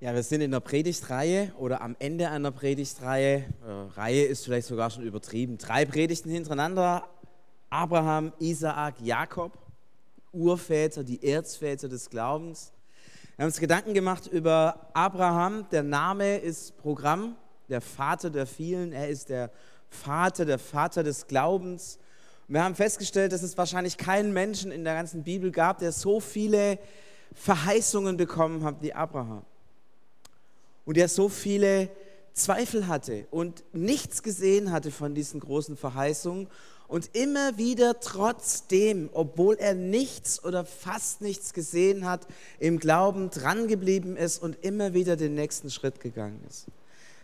Ja, wir sind in der Predigtreihe oder am Ende einer Predigtreihe. Äh, Reihe ist vielleicht sogar schon übertrieben. Drei Predigten hintereinander. Abraham, Isaak, Jakob, Urväter, die Erzväter des Glaubens. Wir haben uns Gedanken gemacht über Abraham. Der Name ist Programm, der Vater der vielen. Er ist der Vater, der Vater des Glaubens. Und wir haben festgestellt, dass es wahrscheinlich keinen Menschen in der ganzen Bibel gab, der so viele Verheißungen bekommen hat wie Abraham und der so viele Zweifel hatte und nichts gesehen hatte von diesen großen Verheißungen und immer wieder trotzdem, obwohl er nichts oder fast nichts gesehen hat, im Glauben drangeblieben ist und immer wieder den nächsten Schritt gegangen ist.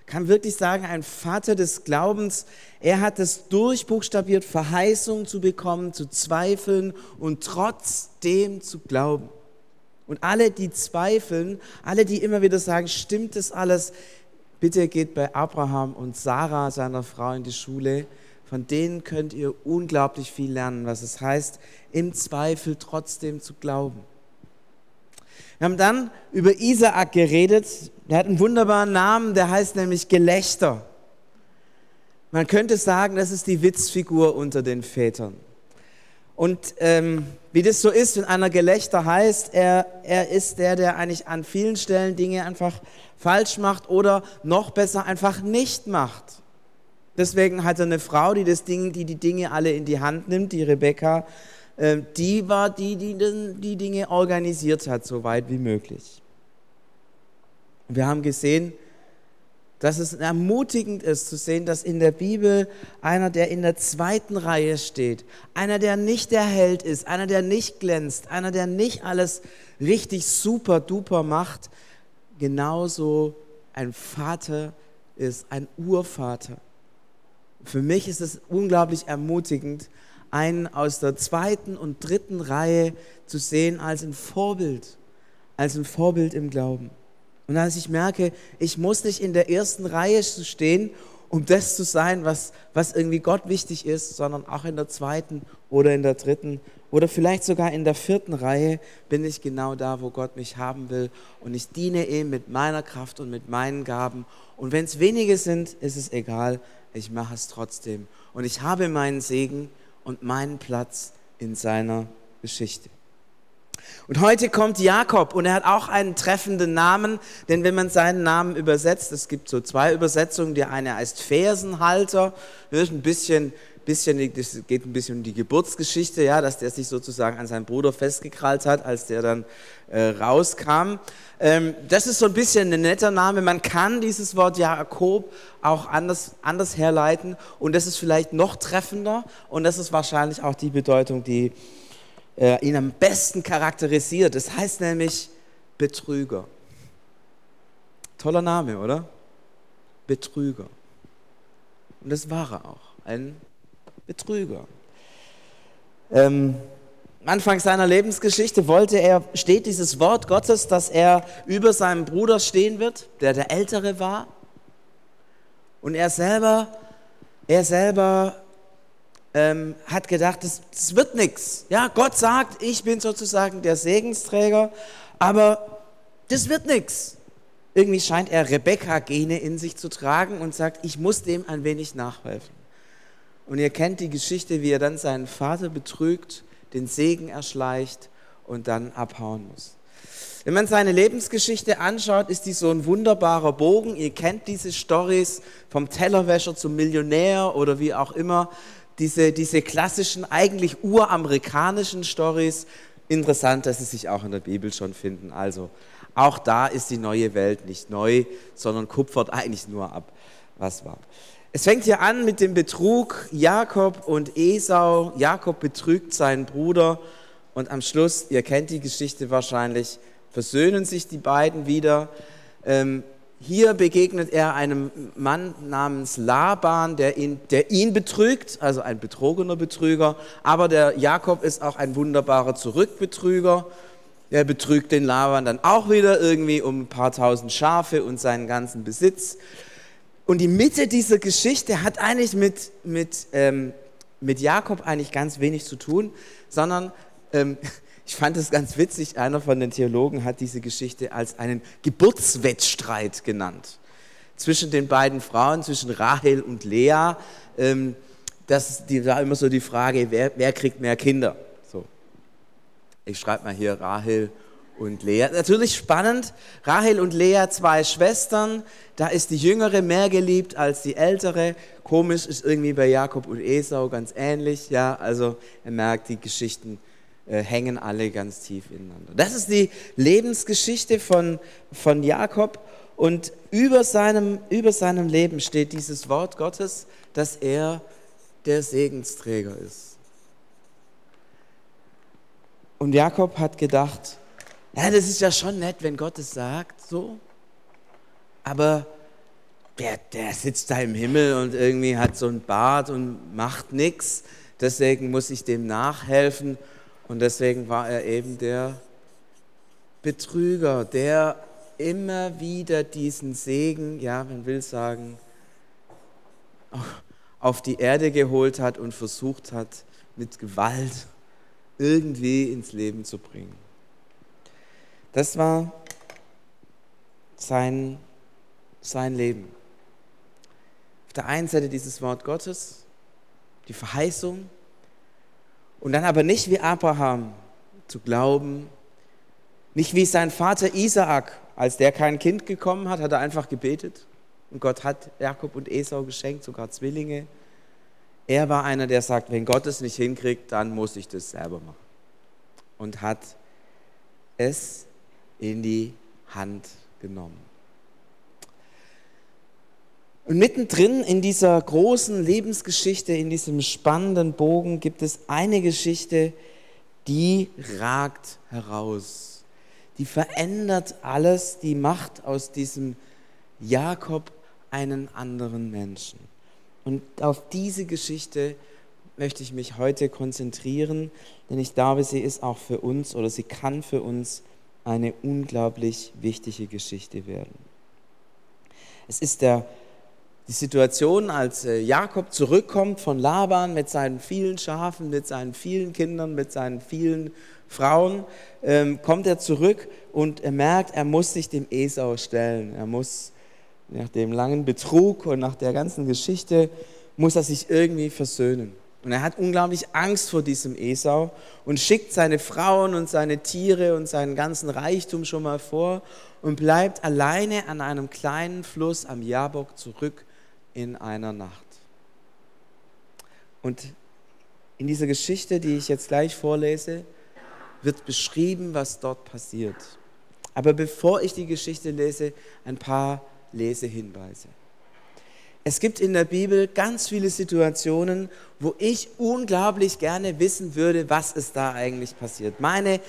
Kann wirklich sagen, ein Vater des Glaubens, er hat es durchbuchstabiert, Verheißungen zu bekommen, zu zweifeln und trotzdem zu glauben. Und alle, die zweifeln, alle, die immer wieder sagen, stimmt das alles, bitte geht bei Abraham und Sarah, seiner Frau, in die Schule. Von denen könnt ihr unglaublich viel lernen, was es heißt, im Zweifel trotzdem zu glauben. Wir haben dann über Isaak geredet. Der hat einen wunderbaren Namen, der heißt nämlich Gelächter. Man könnte sagen, das ist die Witzfigur unter den Vätern. Und ähm, wie das so ist, wenn einer Gelächter heißt, er, er ist der, der eigentlich an vielen Stellen Dinge einfach falsch macht oder noch besser einfach nicht macht. Deswegen hat er eine Frau, die, das Ding, die die Dinge alle in die Hand nimmt, die Rebecca, äh, die war die, die die Dinge organisiert hat, so weit wie möglich. Wir haben gesehen, dass es ermutigend ist zu sehen, dass in der Bibel einer, der in der zweiten Reihe steht, einer, der nicht der Held ist, einer, der nicht glänzt, einer, der nicht alles richtig super duper macht, genauso ein Vater ist, ein Urvater. Für mich ist es unglaublich ermutigend, einen aus der zweiten und dritten Reihe zu sehen als ein Vorbild, als ein Vorbild im Glauben. Und als ich merke, ich muss nicht in der ersten Reihe stehen, um das zu sein, was, was irgendwie Gott wichtig ist, sondern auch in der zweiten oder in der dritten oder vielleicht sogar in der vierten Reihe bin ich genau da, wo Gott mich haben will. Und ich diene ihm mit meiner Kraft und mit meinen Gaben. Und wenn es wenige sind, ist es egal. Ich mache es trotzdem. Und ich habe meinen Segen und meinen Platz in seiner Geschichte. Und heute kommt Jakob und er hat auch einen treffenden Namen, denn wenn man seinen Namen übersetzt, es gibt so zwei Übersetzungen, die eine heißt Fersenhalter, ist ein bisschen, bisschen, das geht ein bisschen um die Geburtsgeschichte, ja, dass der sich sozusagen an seinen Bruder festgekrallt hat, als der dann äh, rauskam. Ähm, das ist so ein bisschen ein netter Name. Man kann dieses Wort Jakob auch anders, anders herleiten und das ist vielleicht noch treffender und das ist wahrscheinlich auch die Bedeutung, die äh, ihn am besten charakterisiert. Das heißt nämlich Betrüger. Toller Name, oder? Betrüger. Und das war er auch, ein Betrüger. Ähm, Anfang seiner Lebensgeschichte wollte er, steht dieses Wort Gottes, dass er über seinem Bruder stehen wird, der der Ältere war. Und er selber, er selber ähm, hat gedacht, das, das wird nichts. Ja, Gott sagt, ich bin sozusagen der Segensträger, aber das wird nichts. Irgendwie scheint er Rebecca-Gene in sich zu tragen und sagt, ich muss dem ein wenig nachhelfen. Und ihr kennt die Geschichte, wie er dann seinen Vater betrügt, den Segen erschleicht und dann abhauen muss. Wenn man seine Lebensgeschichte anschaut, ist die so ein wunderbarer Bogen. Ihr kennt diese Stories vom Tellerwäscher zum Millionär oder wie auch immer diese, diese klassischen, eigentlich uramerikanischen Stories, interessant, dass sie sich auch in der Bibel schon finden. Also auch da ist die neue Welt nicht neu, sondern kupfert eigentlich nur ab, was war. Es fängt hier an mit dem Betrug Jakob und Esau. Jakob betrügt seinen Bruder und am Schluss, ihr kennt die Geschichte wahrscheinlich, versöhnen sich die beiden wieder. Ähm, hier begegnet er einem Mann namens Laban, der ihn, der ihn betrügt, also ein betrogener Betrüger. Aber der Jakob ist auch ein wunderbarer Zurückbetrüger. Er betrügt den Laban dann auch wieder irgendwie um ein paar tausend Schafe und seinen ganzen Besitz. Und die Mitte dieser Geschichte hat eigentlich mit, mit, ähm, mit Jakob eigentlich ganz wenig zu tun, sondern ähm, Ich fand es ganz witzig, einer von den Theologen hat diese Geschichte als einen Geburtswettstreit genannt. Zwischen den beiden Frauen, zwischen Rahel und Lea. Ähm, das die, war immer so die Frage, wer, wer kriegt mehr Kinder? So. Ich schreibe mal hier Rahel und Lea. Natürlich spannend. Rahel und Lea, zwei Schwestern. Da ist die Jüngere mehr geliebt als die Ältere. Komisch ist irgendwie bei Jakob und Esau ganz ähnlich. Ja, also er merkt, die Geschichten äh, hängen alle ganz tief ineinander. Das ist die Lebensgeschichte von, von Jakob und über seinem, über seinem Leben steht dieses Wort Gottes, dass er der Segensträger ist. Und Jakob hat gedacht, ja, das ist ja schon nett, wenn Gott es sagt, so, aber der, der sitzt da im Himmel und irgendwie hat so ein Bart und macht nichts, deswegen muss ich dem nachhelfen und deswegen war er eben der Betrüger, der immer wieder diesen Segen, ja, man will sagen, auf die Erde geholt hat und versucht hat, mit Gewalt irgendwie ins Leben zu bringen. Das war sein, sein Leben. Auf der einen Seite dieses Wort Gottes, die Verheißung, und dann aber nicht wie Abraham zu glauben, nicht wie sein Vater Isaak, als der kein Kind gekommen hat, hat er einfach gebetet. Und Gott hat Jakob und Esau geschenkt, sogar Zwillinge. Er war einer, der sagt, wenn Gott es nicht hinkriegt, dann muss ich das selber machen. Und hat es in die Hand genommen. Und mittendrin in dieser großen Lebensgeschichte, in diesem spannenden Bogen gibt es eine Geschichte, die ragt heraus. Die verändert alles, die macht aus diesem Jakob einen anderen Menschen. Und auf diese Geschichte möchte ich mich heute konzentrieren, denn ich glaube, sie ist auch für uns oder sie kann für uns eine unglaublich wichtige Geschichte werden. Es ist der die Situation, als äh, Jakob zurückkommt von Laban mit seinen vielen Schafen, mit seinen vielen Kindern, mit seinen vielen Frauen, ähm, kommt er zurück und er merkt, er muss sich dem Esau stellen. Er muss nach dem langen Betrug und nach der ganzen Geschichte, muss er sich irgendwie versöhnen. Und er hat unglaublich Angst vor diesem Esau und schickt seine Frauen und seine Tiere und seinen ganzen Reichtum schon mal vor und bleibt alleine an einem kleinen Fluss am Jabok zurück in einer Nacht. Und in dieser Geschichte, die ich jetzt gleich vorlese, wird beschrieben, was dort passiert. Aber bevor ich die Geschichte lese, ein paar Lesehinweise. Es gibt in der Bibel ganz viele Situationen, wo ich unglaublich gerne wissen würde, was ist da eigentlich passiert. Meine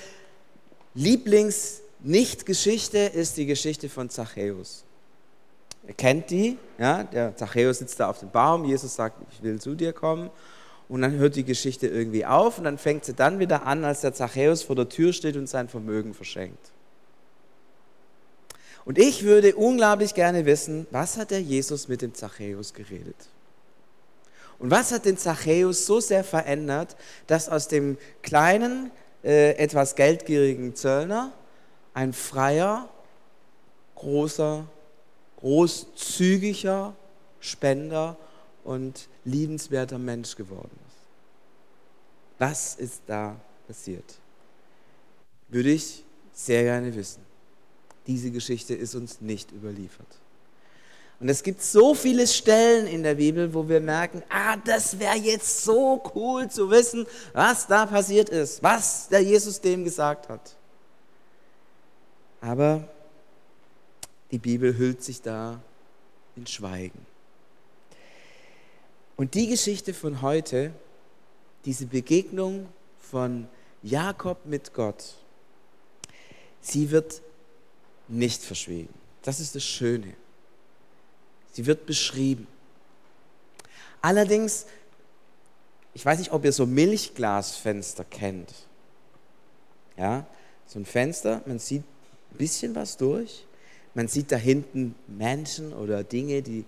Lieblings-Nicht-Geschichte ist die Geschichte von Zachäus. Er kennt die, ja, der Zachäus sitzt da auf dem Baum, Jesus sagt, ich will zu dir kommen. Und dann hört die Geschichte irgendwie auf und dann fängt sie dann wieder an, als der Zachäus vor der Tür steht und sein Vermögen verschenkt. Und ich würde unglaublich gerne wissen, was hat der Jesus mit dem Zachäus geredet? Und was hat den Zachäus so sehr verändert, dass aus dem kleinen, äh, etwas geldgierigen Zöllner ein freier, großer großzügiger Spender und liebenswerter Mensch geworden ist. Was ist da passiert? Würde ich sehr gerne wissen. Diese Geschichte ist uns nicht überliefert. Und es gibt so viele Stellen in der Bibel, wo wir merken, ah, das wäre jetzt so cool zu wissen, was da passiert ist, was der Jesus dem gesagt hat. Aber die Bibel hüllt sich da in Schweigen. Und die Geschichte von heute, diese Begegnung von Jakob mit Gott, sie wird nicht verschwiegen. Das ist das Schöne. Sie wird beschrieben. Allerdings, ich weiß nicht, ob ihr so Milchglasfenster kennt. Ja, so ein Fenster, man sieht ein bisschen was durch man sieht da hinten Menschen oder Dinge, die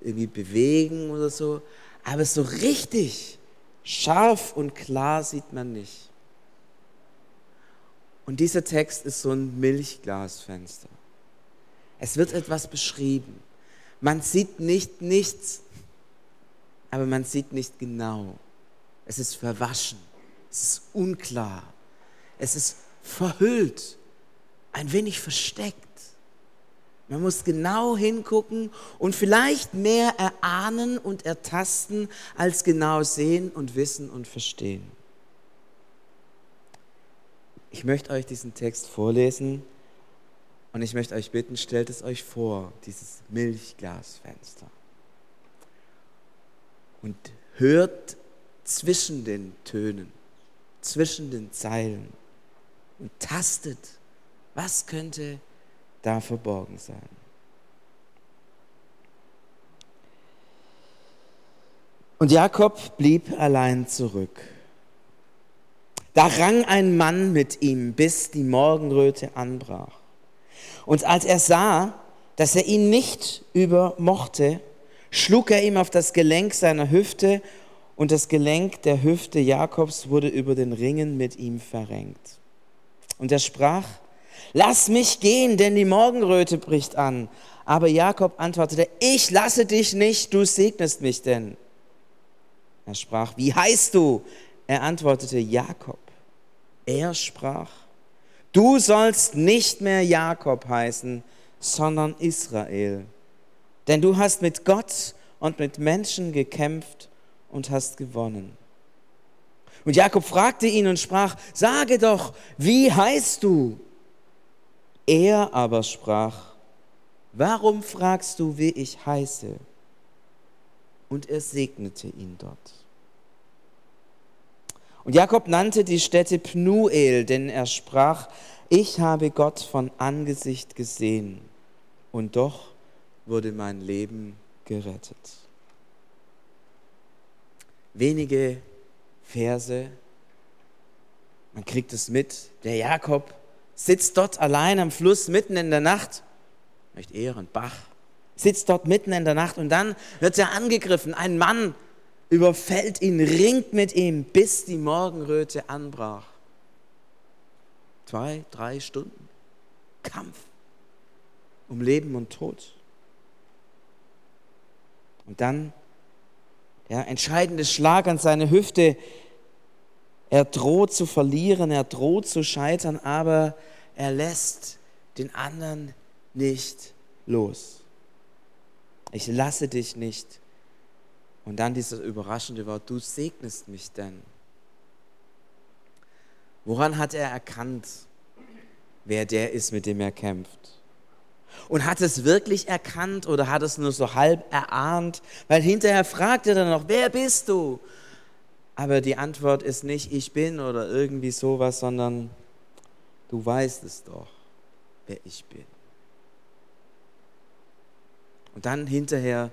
irgendwie bewegen oder so. Aber so richtig scharf und klar sieht man nicht. Und dieser Text ist so ein Milchglasfenster. Es wird etwas beschrieben. Man sieht nicht nichts, aber man sieht nicht genau. Es ist verwaschen, es ist unklar, es ist verhüllt, ein wenig versteckt. Man muss genau hingucken und vielleicht mehr erahnen und ertasten als genau sehen und wissen und verstehen. Ich möchte euch diesen Text vorlesen und ich möchte euch bitten, stellt es euch vor, dieses Milchglasfenster. Und hört zwischen den Tönen, zwischen den Zeilen und tastet, was könnte da verborgen sein. Und Jakob blieb allein zurück. Da rang ein Mann mit ihm, bis die Morgenröte anbrach. Und als er sah, dass er ihn nicht übermochte, schlug er ihm auf das Gelenk seiner Hüfte und das Gelenk der Hüfte Jakobs wurde über den Ringen mit ihm verrenkt. Und er sprach, lass mich gehen, denn die Morgenröte bricht an. Aber Jakob antwortete, ich lasse dich nicht, du segnest mich denn. Er sprach, wie heißt du? Er antwortete, Jakob. Er sprach, du sollst nicht mehr Jakob heißen, sondern Israel. Denn du hast mit Gott und mit Menschen gekämpft und hast gewonnen. Und Jakob fragte ihn und sprach, sage doch, wie heißt du? Er aber sprach, warum fragst du, wie ich heiße? Und er segnete ihn dort. Und Jakob nannte die Stätte Pnuel, denn er sprach, ich habe Gott von Angesicht gesehen und doch wurde mein Leben gerettet. Wenige Verse, man kriegt es mit, der Jakob sitzt dort allein am Fluss mitten in der Nacht, nicht eher ein Bach, sitzt dort mitten in der Nacht und dann wird er angegriffen. Ein Mann überfällt ihn, ringt mit ihm, bis die Morgenröte anbrach. Zwei, drei Stunden Kampf um Leben und Tod. Und dann der entscheidende Schlag an seine Hüfte. Er droht zu verlieren, er droht zu scheitern, aber er lässt den anderen nicht los. Ich lasse dich nicht. Und dann dieses überraschende Wort, du segnest mich denn. Woran hat er erkannt, wer der ist, mit dem er kämpft? Und hat es wirklich erkannt oder hat es nur so halb erahnt? Weil hinterher fragt er dann noch, wer bist du? Aber die Antwort ist nicht, ich bin oder irgendwie sowas, sondern du weißt es doch, wer ich bin. Und dann hinterher,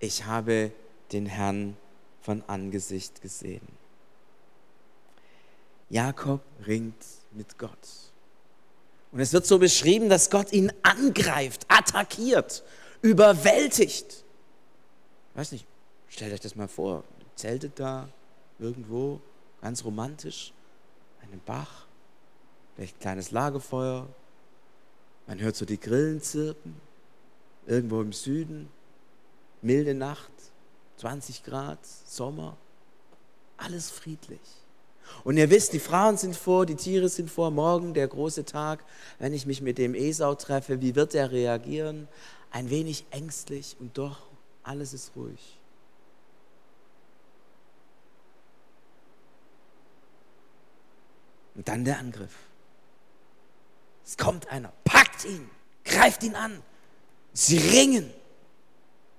ich habe den Herrn von Angesicht gesehen. Jakob ringt mit Gott. Und es wird so beschrieben, dass Gott ihn angreift, attackiert, überwältigt. Ich weiß nicht, stellt euch das mal vor, zeltet da irgendwo, ganz romantisch, einen Bach, vielleicht ein kleines Lagerfeuer, man hört so die Grillen zirpen, irgendwo im Süden, milde Nacht, 20 Grad, Sommer, alles friedlich. Und ihr wisst, die Frauen sind vor, die Tiere sind vor, morgen der große Tag, wenn ich mich mit dem Esau treffe, wie wird er reagieren? Ein wenig ängstlich und doch alles ist ruhig. Und dann der Angriff. Es kommt einer, packt ihn, greift ihn an. Sie ringen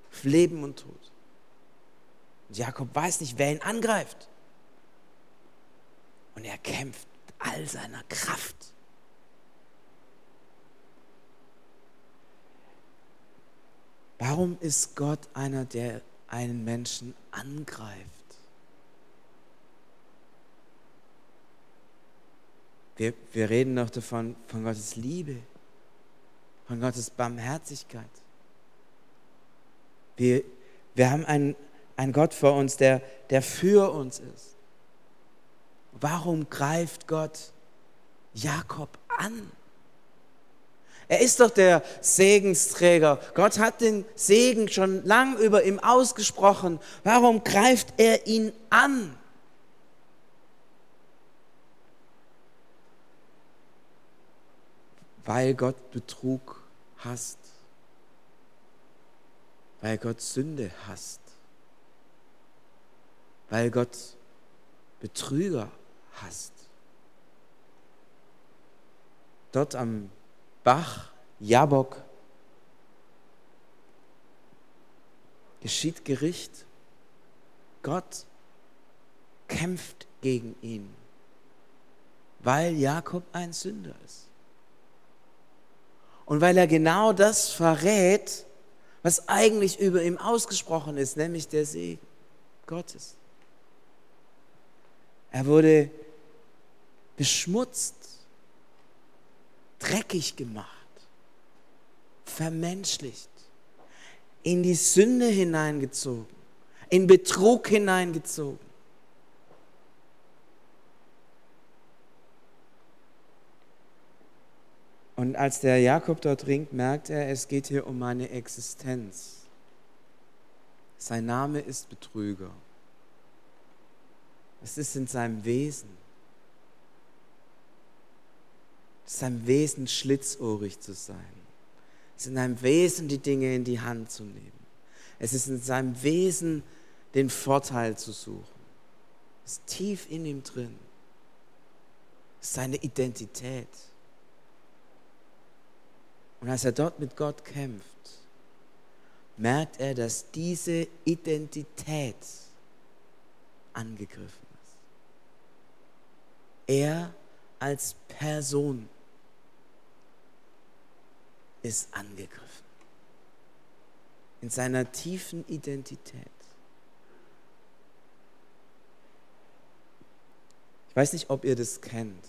auf Leben und Tod. Und Jakob weiß nicht, wer ihn angreift. Und er kämpft mit all seiner Kraft. Warum ist Gott einer, der einen Menschen angreift? Wir, wir reden doch davon, von Gottes Liebe, von Gottes Barmherzigkeit. Wir, wir haben einen, einen Gott vor uns, der, der für uns ist. Warum greift Gott Jakob an? Er ist doch der Segensträger. Gott hat den Segen schon lang über ihm ausgesprochen. Warum greift er ihn an? Weil Gott Betrug hasst. Weil Gott Sünde hasst. Weil Gott Betrüger hasst. Dort am Bach, Jabok, geschieht Gericht. Gott kämpft gegen ihn, weil Jakob ein Sünder ist. Und weil er genau das verrät, was eigentlich über ihm ausgesprochen ist, nämlich der Segen Gottes. Er wurde beschmutzt, dreckig gemacht, vermenschlicht, in die Sünde hineingezogen, in Betrug hineingezogen. Und als der Jakob dort ringt, merkt er, es geht hier um meine Existenz. Sein Name ist Betrüger. Es ist in seinem Wesen. Es ist in seinem Wesen schlitzohrig zu sein. Es ist in seinem Wesen die Dinge in die Hand zu nehmen. Es ist in seinem Wesen den Vorteil zu suchen. Es ist tief in ihm drin. Es ist seine Identität. Und als er dort mit Gott kämpft, merkt er, dass diese Identität angegriffen ist. Er als Person ist angegriffen. In seiner tiefen Identität. Ich weiß nicht, ob ihr das kennt.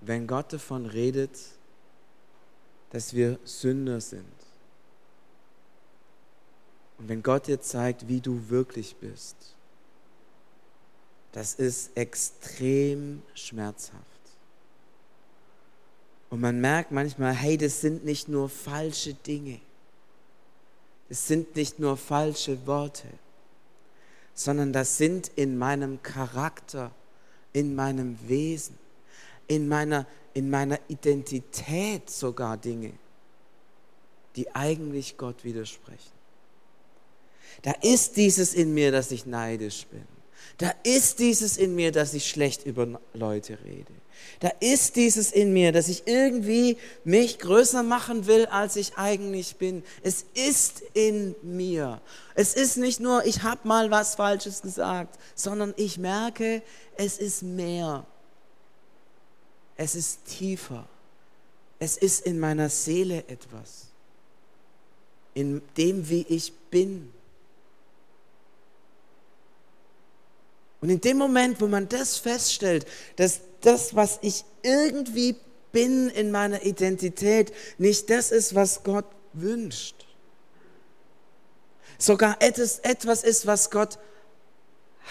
Wenn Gott davon redet, dass wir Sünder sind. Und wenn Gott dir zeigt, wie du wirklich bist, das ist extrem schmerzhaft. Und man merkt manchmal, hey, das sind nicht nur falsche Dinge. Das sind nicht nur falsche Worte, sondern das sind in meinem Charakter, in meinem Wesen, in meiner in meiner Identität sogar Dinge, die eigentlich Gott widersprechen. Da ist dieses in mir, dass ich neidisch bin. Da ist dieses in mir, dass ich schlecht über Leute rede. Da ist dieses in mir, dass ich irgendwie mich größer machen will, als ich eigentlich bin. Es ist in mir. Es ist nicht nur, ich habe mal was Falsches gesagt, sondern ich merke, es ist mehr. Es ist tiefer. Es ist in meiner Seele etwas. In dem, wie ich bin. Und in dem Moment, wo man das feststellt, dass das, was ich irgendwie bin in meiner Identität, nicht das ist, was Gott wünscht. Sogar etwas, ist, was Gott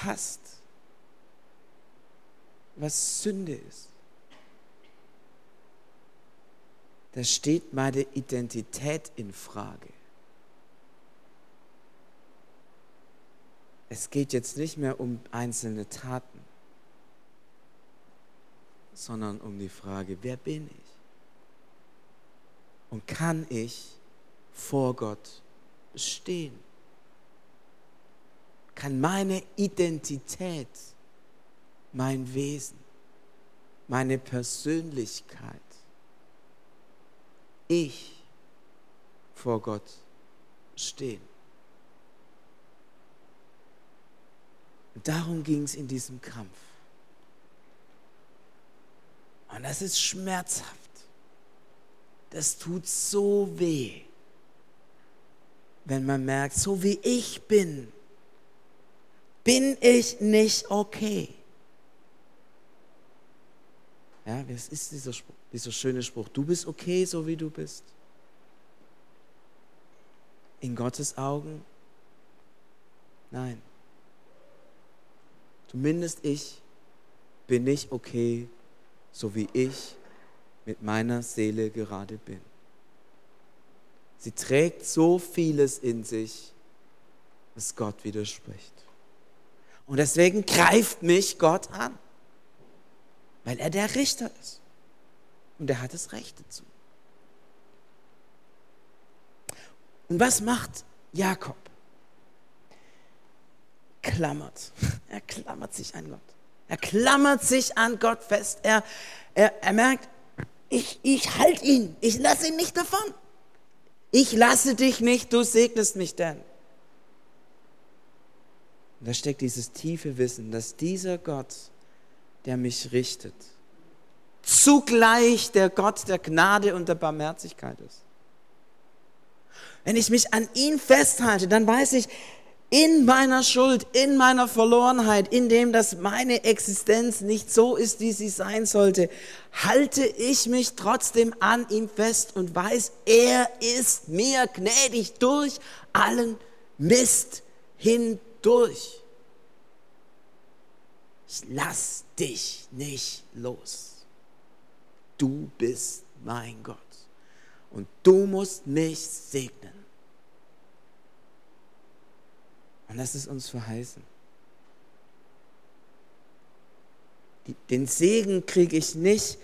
hasst. Was Sünde ist. Da steht meine Identität in Frage. Es geht jetzt nicht mehr um einzelne Taten, sondern um die Frage, wer bin ich? Und kann ich vor Gott bestehen? Kann meine Identität, mein Wesen, meine Persönlichkeit ich vor Gott stehen. Darum ging es in diesem Kampf. Und das ist schmerzhaft. Das tut so weh, wenn man merkt, so wie ich bin, bin ich nicht okay. Ja, was ist dieser, Spruch, dieser schöne Spruch? Du bist okay, so wie du bist. In Gottes Augen? Nein. Zumindest ich bin nicht okay, so wie ich mit meiner Seele gerade bin. Sie trägt so vieles in sich, was Gott widerspricht. Und deswegen greift mich Gott an, weil er der Richter ist. Und er hat das Recht dazu. Und was macht Jakob? Klammert. Er klammert sich an Gott. Er klammert sich an Gott fest. Er, er, er merkt, ich, ich halte ihn. Ich lasse ihn nicht davon. Ich lasse dich nicht, du segnest mich denn. Und da steckt dieses tiefe Wissen, dass dieser Gott, der mich richtet, zugleich der Gott der Gnade und der Barmherzigkeit ist. Wenn ich mich an ihn festhalte, dann weiß ich, in meiner Schuld, in meiner Verlorenheit, in dem, dass meine Existenz nicht so ist, wie sie sein sollte, halte ich mich trotzdem an ihm fest und weiß, er ist mir gnädig durch allen Mist hindurch. Ich lass dich nicht los. Du bist mein Gott und du musst mich segnen. Und das ist uns verheißen. Den Segen kriege ich nicht,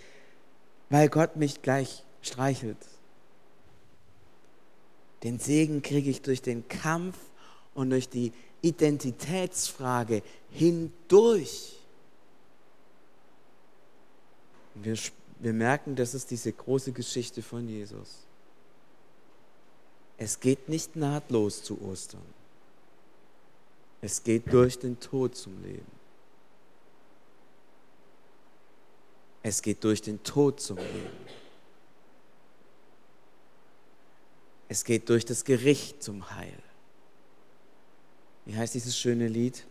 weil Gott mich gleich streichelt. Den Segen kriege ich durch den Kampf und durch die Identitätsfrage hindurch. Und wir, wir merken, das ist diese große Geschichte von Jesus. Es geht nicht nahtlos zu Ostern. Es geht durch den Tod zum Leben. Es geht durch den Tod zum Leben. Es geht durch das Gericht zum Heil. Wie heißt dieses schöne Lied?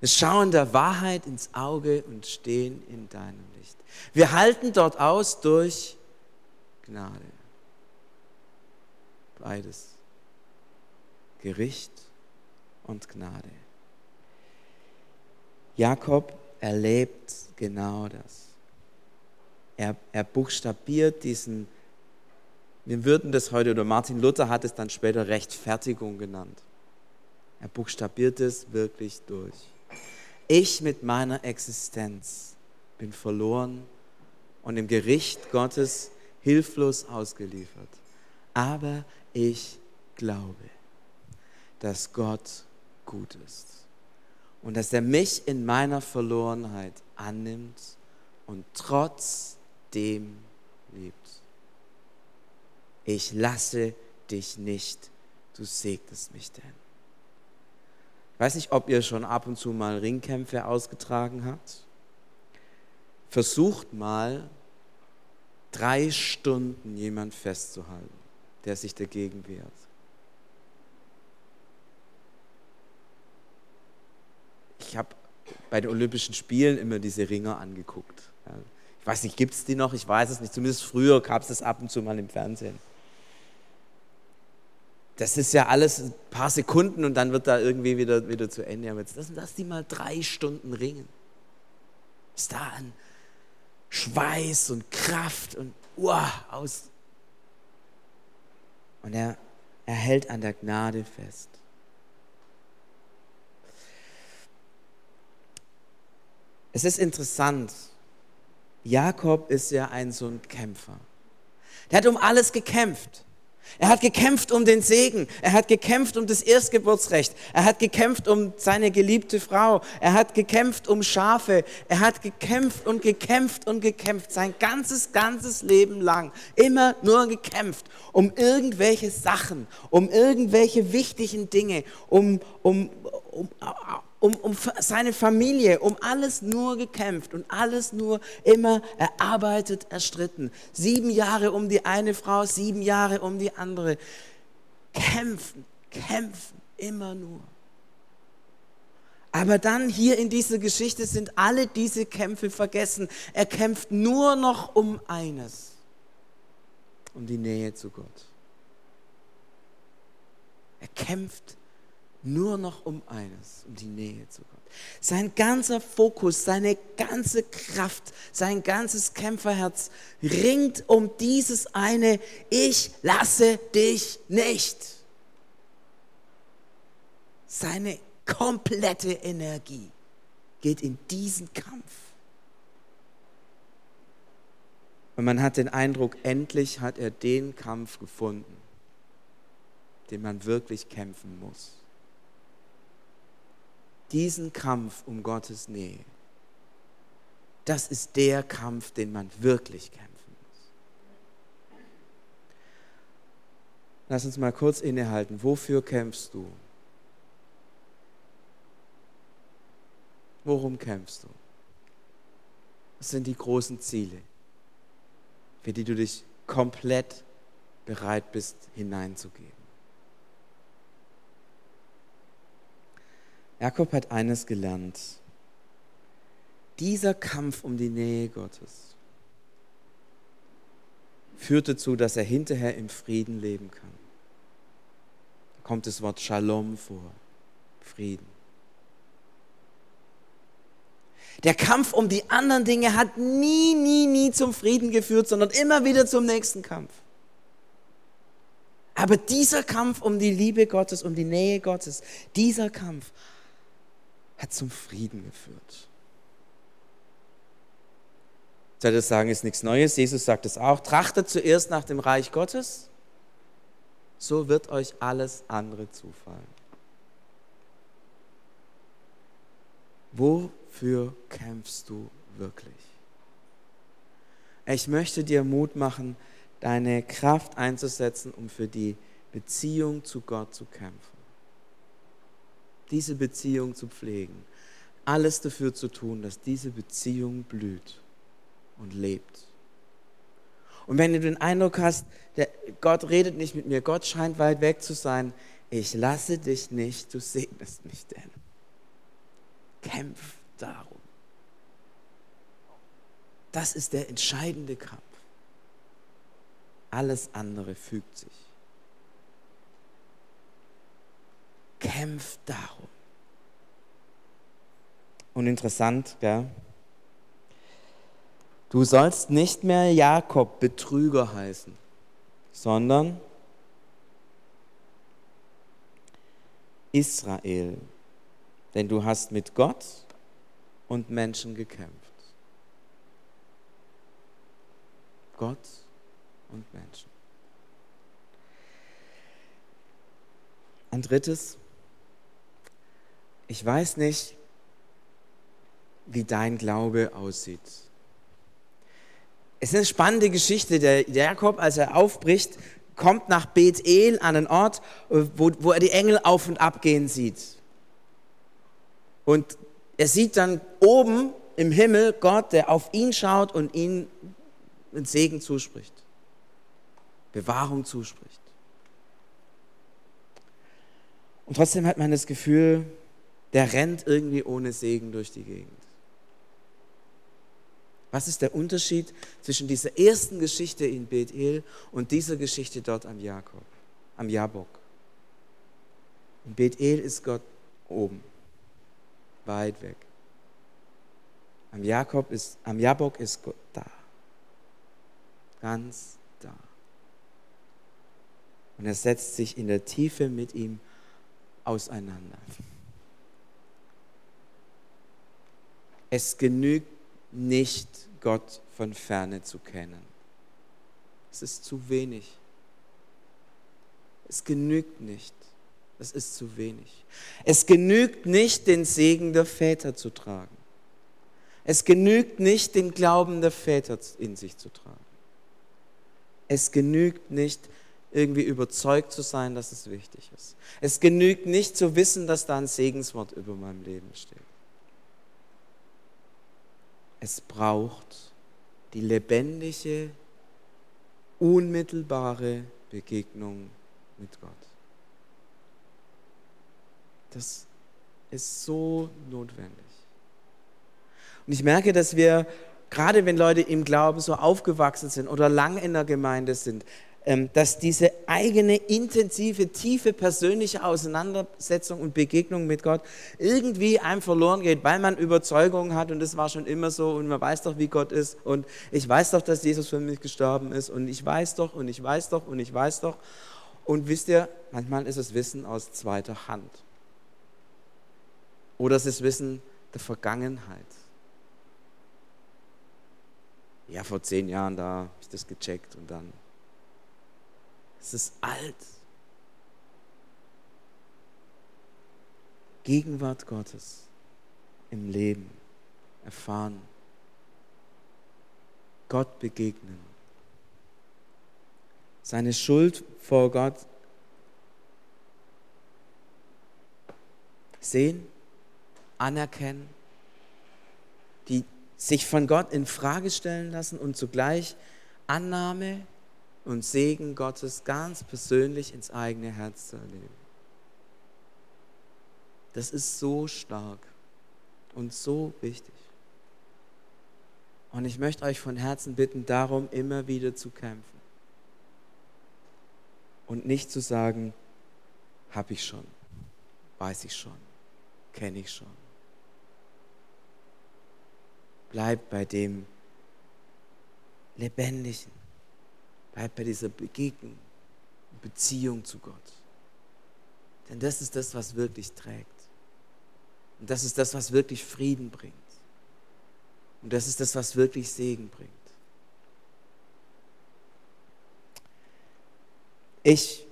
Wir schauen der Wahrheit ins Auge und stehen in deinem Licht. Wir halten dort aus durch Gnade. Beides. Gericht und Gnade. Jakob erlebt genau das. Er, er buchstabiert diesen, wir würden das heute, oder Martin Luther hat es dann später Rechtfertigung genannt. Er buchstabiert es wirklich durch. Ich mit meiner Existenz bin verloren und im Gericht Gottes hilflos ausgeliefert. Aber ich glaube, dass Gott gut ist und dass er mich in meiner Verlorenheit annimmt und trotzdem liebt. Ich lasse dich nicht, du segnest mich denn. Ich weiß nicht, ob ihr schon ab und zu mal Ringkämpfe ausgetragen habt. Versucht mal, drei Stunden jemand festzuhalten, der sich dagegen wehrt. ich habe bei den Olympischen Spielen immer diese Ringer angeguckt. Ich weiß nicht, gibt es die noch? Ich weiß es nicht. Zumindest früher gab es das ab und zu mal im Fernsehen. Das ist ja alles ein paar Sekunden und dann wird da irgendwie wieder, wieder zu Ende. Aber jetzt lassen, lass die mal drei Stunden ringen. Was da an Schweiß und Kraft und uah, aus. Und er, er hält an der Gnade fest. Es ist interessant. Jakob ist ja ein so ein Kämpfer. Der hat um alles gekämpft. Er hat gekämpft um den Segen. Er hat gekämpft um das Erstgeburtsrecht. Er hat gekämpft um seine geliebte Frau. Er hat gekämpft um Schafe. Er hat gekämpft und gekämpft und gekämpft. Sein ganzes, ganzes Leben lang. Immer nur gekämpft um irgendwelche Sachen, um irgendwelche wichtigen Dinge, um, um, um, um, um seine Familie, um alles nur gekämpft und alles nur immer erarbeitet, erstritten. Sieben Jahre um die eine Frau, sieben Jahre um die andere. Kämpfen, kämpfen, immer nur. Aber dann hier in dieser Geschichte sind alle diese Kämpfe vergessen. Er kämpft nur noch um eines, um die Nähe zu Gott. Er kämpft nur noch um eines, um die Nähe zu Gott. Sein ganzer Fokus, seine ganze Kraft, sein ganzes Kämpferherz ringt um dieses eine, ich lasse dich nicht. Seine komplette Energie geht in diesen Kampf. Und man hat den Eindruck, endlich hat er den Kampf gefunden, den man wirklich kämpfen muss. Diesen Kampf um Gottes Nähe, das ist der Kampf, den man wirklich kämpfen muss. Lass uns mal kurz innehalten. Wofür kämpfst du? Worum kämpfst du? Was sind die großen Ziele, für die du dich komplett bereit bist hineinzugeben? Jakob hat eines gelernt. Dieser Kampf um die Nähe Gottes führt dazu, dass er hinterher im Frieden leben kann. Da kommt das Wort Shalom vor, Frieden. Der Kampf um die anderen Dinge hat nie, nie, nie zum Frieden geführt, sondern immer wieder zum nächsten Kampf. Aber dieser Kampf um die Liebe Gottes, um die Nähe Gottes, dieser Kampf hat zum Frieden geführt. Soll das sagen, ist nichts Neues. Jesus sagt es auch. Trachtet zuerst nach dem Reich Gottes, so wird euch alles andere zufallen. Wo wofür kämpfst du wirklich? Ich möchte dir Mut machen, deine Kraft einzusetzen, um für die Beziehung zu Gott zu kämpfen. Diese Beziehung zu pflegen. Alles dafür zu tun, dass diese Beziehung blüht und lebt. Und wenn du den Eindruck hast, der, Gott redet nicht mit mir, Gott scheint weit weg zu sein, ich lasse dich nicht, du segnest mich denn. Kämpf darum. Das ist der entscheidende Kampf. Alles andere fügt sich. Kämpf darum. Und interessant, gell? Du sollst nicht mehr Jakob Betrüger heißen, sondern Israel. Denn du hast mit Gott und Menschen gekämpft. Gott und Menschen. Ein drittes, ich weiß nicht, wie dein Glaube aussieht. Es ist eine spannende Geschichte. Der Jakob, als er aufbricht, kommt nach Bethel an einen Ort, wo, wo er die Engel auf und ab gehen sieht. Und er sieht dann oben im Himmel Gott, der auf ihn schaut und ihn einen Segen zuspricht, Bewahrung zuspricht. Und trotzdem hat man das Gefühl, der rennt irgendwie ohne Segen durch die Gegend. Was ist der Unterschied zwischen dieser ersten Geschichte in Bethel und dieser Geschichte dort am Jakob, am Jabok? In Bethel ist Gott oben weit weg. Am, Jakob ist, am Jabok ist Gott da. Ganz da. Und er setzt sich in der Tiefe mit ihm auseinander. Es genügt nicht, Gott von ferne zu kennen. Es ist zu wenig. Es genügt nicht. Das ist zu wenig. Es genügt nicht, den Segen der Väter zu tragen. Es genügt nicht, den Glauben der Väter in sich zu tragen. Es genügt nicht, irgendwie überzeugt zu sein, dass es wichtig ist. Es genügt nicht zu wissen, dass da ein Segenswort über meinem Leben steht. Es braucht die lebendige, unmittelbare Begegnung mit Gott. Das ist so notwendig. Und ich merke, dass wir, gerade wenn Leute im Glauben so aufgewachsen sind oder lang in der Gemeinde sind, dass diese eigene intensive, tiefe persönliche Auseinandersetzung und Begegnung mit Gott irgendwie einem verloren geht, weil man Überzeugungen hat und das war schon immer so und man weiß doch, wie Gott ist und ich weiß doch, dass Jesus für mich gestorben ist und ich weiß doch und ich weiß doch und ich weiß doch. Und wisst ihr, manchmal ist es Wissen aus zweiter Hand. Oder es ist Wissen der Vergangenheit. Ja, vor zehn Jahren, da habe ich das gecheckt und dann. Es ist alt. Gegenwart Gottes im Leben erfahren. Gott begegnen. Seine Schuld vor Gott sehen anerkennen, die sich von Gott in Frage stellen lassen und zugleich Annahme und Segen Gottes ganz persönlich ins eigene Herz zu erleben. Das ist so stark und so wichtig. Und ich möchte euch von Herzen bitten, darum immer wieder zu kämpfen. Und nicht zu sagen, habe ich schon, weiß ich schon, kenne ich schon. Bleib bei dem Lebendigen. Bleib bei dieser Begegnung, Beziehung zu Gott. Denn das ist das, was wirklich trägt. Und das ist das, was wirklich Frieden bringt. Und das ist das, was wirklich Segen bringt. Ich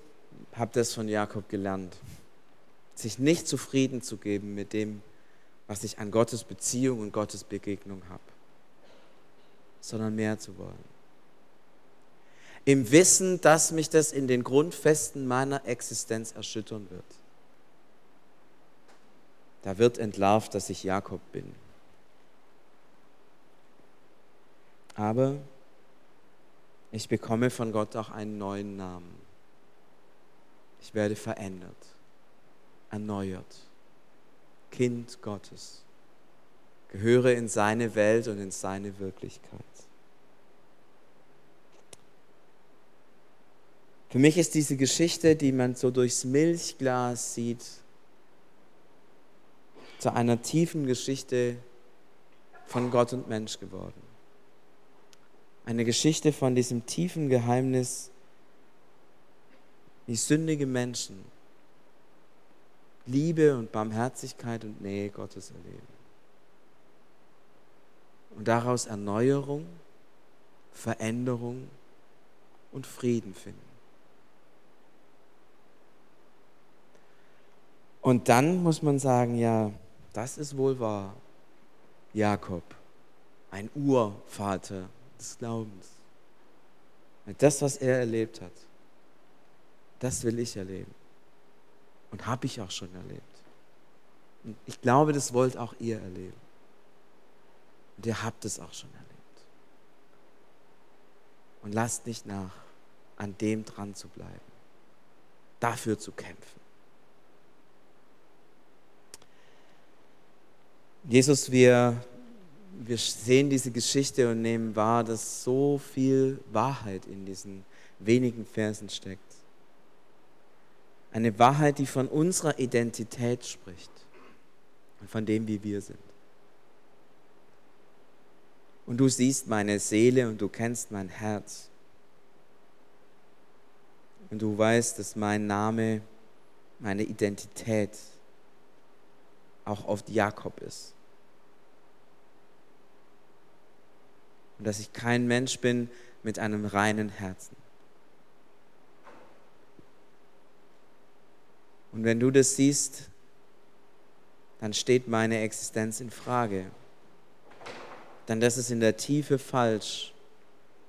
habe das von Jakob gelernt, sich nicht zufrieden zu geben mit dem, was ich an Gottes Beziehung und Gottes Begegnung habe, sondern mehr zu wollen. Im Wissen, dass mich das in den Grundfesten meiner Existenz erschüttern wird. Da wird entlarvt, dass ich Jakob bin. Aber ich bekomme von Gott auch einen neuen Namen. Ich werde verändert, erneuert. Kind Gottes. Gehöre in seine Welt und in seine Wirklichkeit. Für mich ist diese Geschichte, die man so durchs Milchglas sieht, zu einer tiefen Geschichte von Gott und Mensch geworden. Eine Geschichte von diesem tiefen Geheimnis, wie sündige Menschen Liebe und Barmherzigkeit und Nähe Gottes erleben. Und daraus Erneuerung, Veränderung und Frieden finden. Und dann muss man sagen, ja, das ist wohl wahr. Jakob, ein Urvater des Glaubens. Das, was er erlebt hat, das will ich erleben. Und habe ich auch schon erlebt. Und ich glaube, das wollt auch ihr erleben. Und ihr habt es auch schon erlebt. Und lasst nicht nach, an dem dran zu bleiben, dafür zu kämpfen. Jesus, wir, wir sehen diese Geschichte und nehmen wahr, dass so viel Wahrheit in diesen wenigen Versen steckt. Eine Wahrheit, die von unserer Identität spricht und von dem, wie wir sind. Und du siehst meine Seele und du kennst mein Herz. Und du weißt, dass mein Name, meine Identität auch oft Jakob ist. Und dass ich kein Mensch bin mit einem reinen Herzen. Und wenn du das siehst, dann steht meine Existenz in Frage. Dann das ist in der Tiefe falsch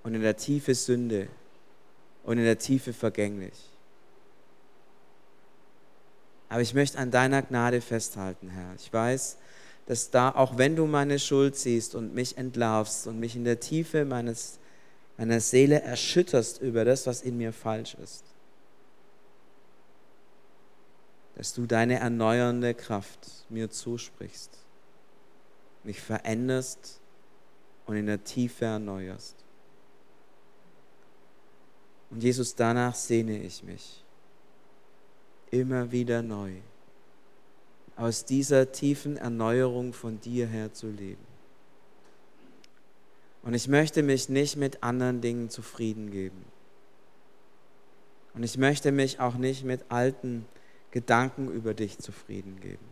und in der Tiefe Sünde und in der Tiefe vergänglich. Aber ich möchte an deiner Gnade festhalten, Herr. Ich weiß, dass da, auch wenn du meine Schuld siehst und mich entlarvst und mich in der Tiefe meines, meiner Seele erschütterst über das, was in mir falsch ist, dass du deine erneuernde Kraft mir zusprichst, mich veränderst und in der Tiefe erneuerst. Und Jesus, danach sehne ich mich immer wieder neu, aus dieser tiefen Erneuerung von dir her zu leben. Und ich möchte mich nicht mit anderen Dingen zufrieden geben. Und ich möchte mich auch nicht mit alten Gedanken über dich zufrieden geben.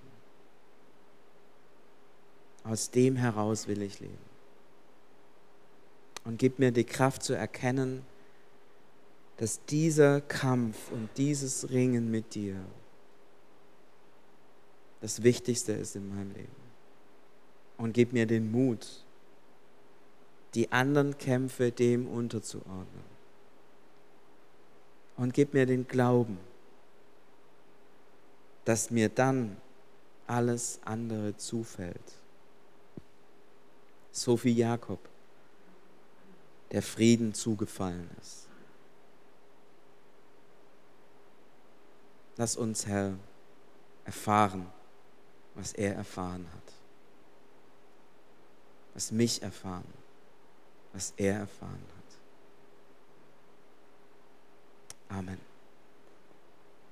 Aus dem heraus will ich leben. Und gib mir die Kraft zu erkennen, dass dieser Kampf und dieses Ringen mit dir das Wichtigste ist in meinem Leben. Und gib mir den Mut, die anderen Kämpfe dem unterzuordnen. Und gib mir den Glauben, dass mir dann alles andere zufällt. So wie Jakob, der Frieden zugefallen ist. Lass uns, Herr, erfahren, was er erfahren hat. Lass mich erfahren, was er erfahren hat. Amen.